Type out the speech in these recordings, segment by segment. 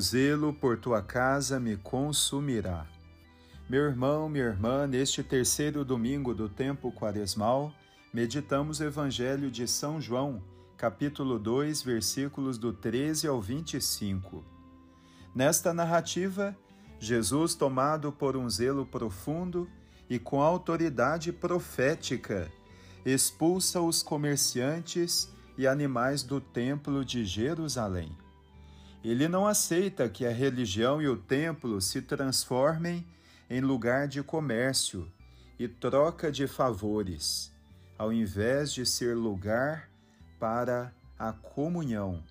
zelo por tua casa me consumirá. Meu irmão, minha irmã, neste terceiro domingo do tempo quaresmal, meditamos o Evangelho de São João, capítulo 2, versículos do 13 ao 25. Nesta narrativa, Jesus, tomado por um zelo profundo e com autoridade profética, expulsa os comerciantes e animais do templo de Jerusalém. Ele não aceita que a religião e o templo se transformem em lugar de comércio e troca de favores, ao invés de ser lugar para a comunhão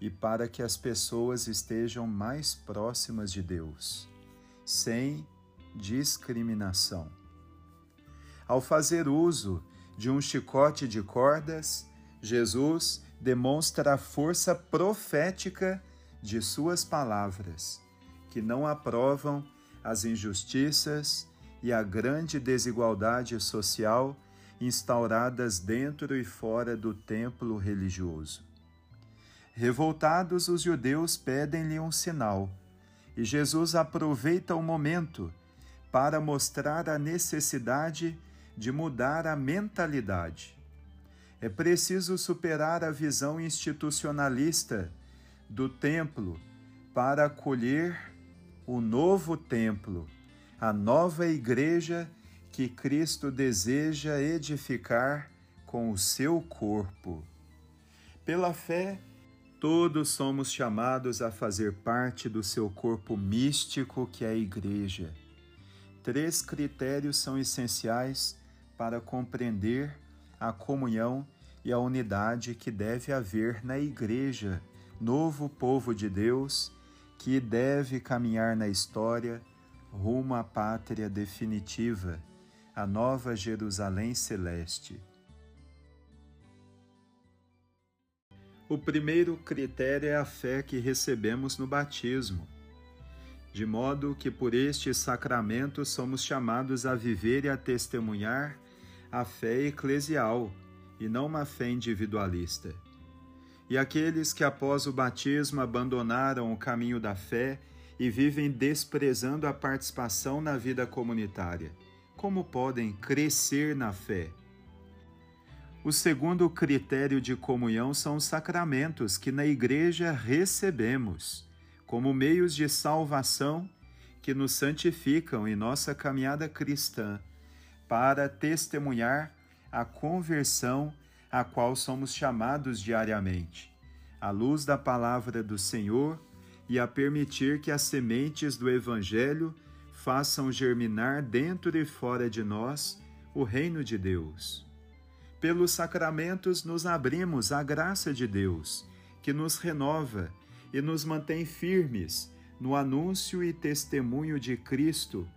e para que as pessoas estejam mais próximas de Deus, sem discriminação. Ao fazer uso de um chicote de cordas, Jesus demonstra a força profética de suas palavras, que não aprovam as injustiças e a grande desigualdade social instauradas dentro e fora do templo religioso. Revoltados, os judeus pedem-lhe um sinal, e Jesus aproveita o momento para mostrar a necessidade de mudar a mentalidade. É preciso superar a visão institucionalista do templo para acolher o novo templo, a nova igreja que Cristo deseja edificar com o seu corpo. Pela fé, todos somos chamados a fazer parte do seu corpo místico, que é a igreja. Três critérios são essenciais para compreender a comunhão e a unidade que deve haver na igreja novo povo de Deus que deve caminhar na história rumo à pátria definitiva, a nova Jerusalém celeste. O primeiro critério é a fé que recebemos no batismo, de modo que por este sacramento somos chamados a viver e a testemunhar a fé eclesial e não uma fé individualista e aqueles que após o batismo abandonaram o caminho da fé e vivem desprezando a participação na vida comunitária. Como podem crescer na fé? O segundo critério de comunhão são os sacramentos que na Igreja recebemos, como meios de salvação que nos santificam em nossa caminhada cristã, para testemunhar a conversão a qual somos chamados diariamente, à luz da palavra do Senhor e a permitir que as sementes do Evangelho façam germinar dentro e fora de nós o reino de Deus. Pelos sacramentos nos abrimos à graça de Deus, que nos renova e nos mantém firmes no anúncio e testemunho de Cristo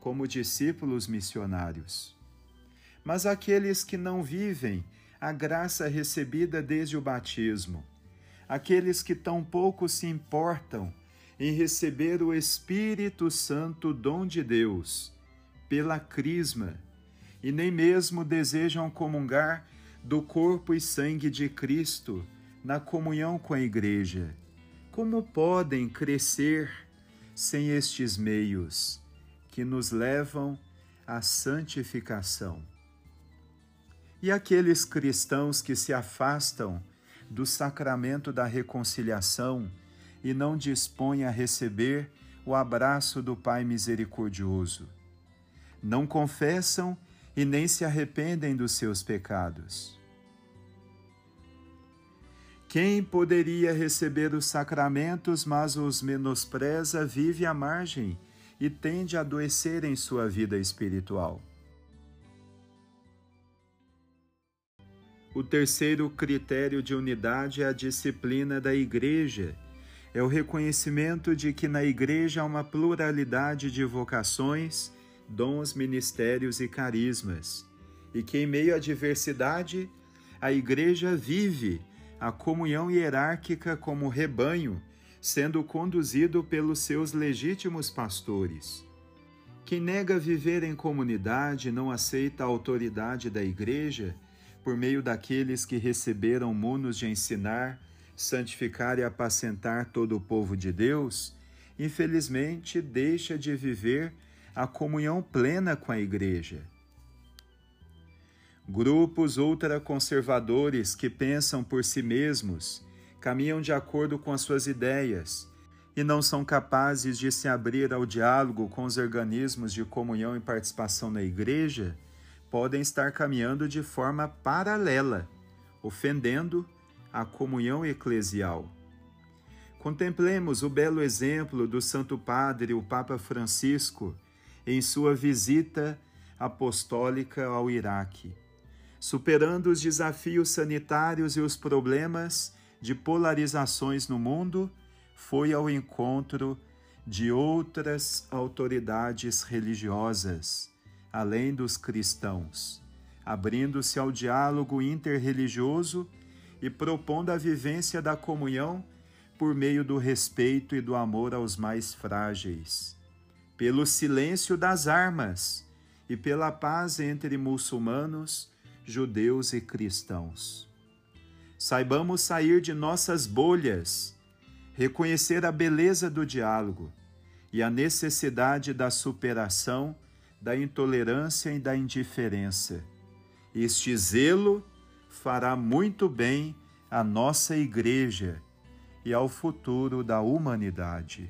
como discípulos missionários. Mas aqueles que não vivem a graça recebida desde o batismo. Aqueles que tão pouco se importam em receber o Espírito Santo, dom de Deus, pela crisma, e nem mesmo desejam comungar do corpo e sangue de Cristo na comunhão com a Igreja. Como podem crescer sem estes meios que nos levam à santificação? E aqueles cristãos que se afastam do sacramento da reconciliação e não dispõem a receber o abraço do Pai misericordioso. Não confessam e nem se arrependem dos seus pecados. Quem poderia receber os sacramentos, mas os menospreza, vive à margem e tende a adoecer em sua vida espiritual. O terceiro critério de unidade é a disciplina da Igreja. É o reconhecimento de que na Igreja há uma pluralidade de vocações, dons, ministérios e carismas, e que em meio à diversidade, a Igreja vive a comunhão hierárquica como rebanho, sendo conduzido pelos seus legítimos pastores. Quem nega viver em comunidade não aceita a autoridade da Igreja por meio daqueles que receberam munos de ensinar, santificar e apacentar todo o povo de Deus, infelizmente deixa de viver a comunhão plena com a Igreja. Grupos ultraconservadores que pensam por si mesmos, caminham de acordo com as suas ideias e não são capazes de se abrir ao diálogo com os organismos de comunhão e participação na Igreja, podem estar caminhando de forma paralela, ofendendo a comunhão eclesial. Contemplemos o belo exemplo do Santo Padre, o Papa Francisco, em sua visita apostólica ao Iraque. Superando os desafios sanitários e os problemas de polarizações no mundo, foi ao encontro de outras autoridades religiosas, além dos cristãos, abrindo-se ao diálogo interreligioso e propondo a vivência da comunhão por meio do respeito e do amor aos mais frágeis, pelo silêncio das armas e pela paz entre muçulmanos, judeus e cristãos. Saibamos sair de nossas bolhas, reconhecer a beleza do diálogo e a necessidade da superação da intolerância e da indiferença. Este zelo fará muito bem à nossa Igreja e ao futuro da humanidade.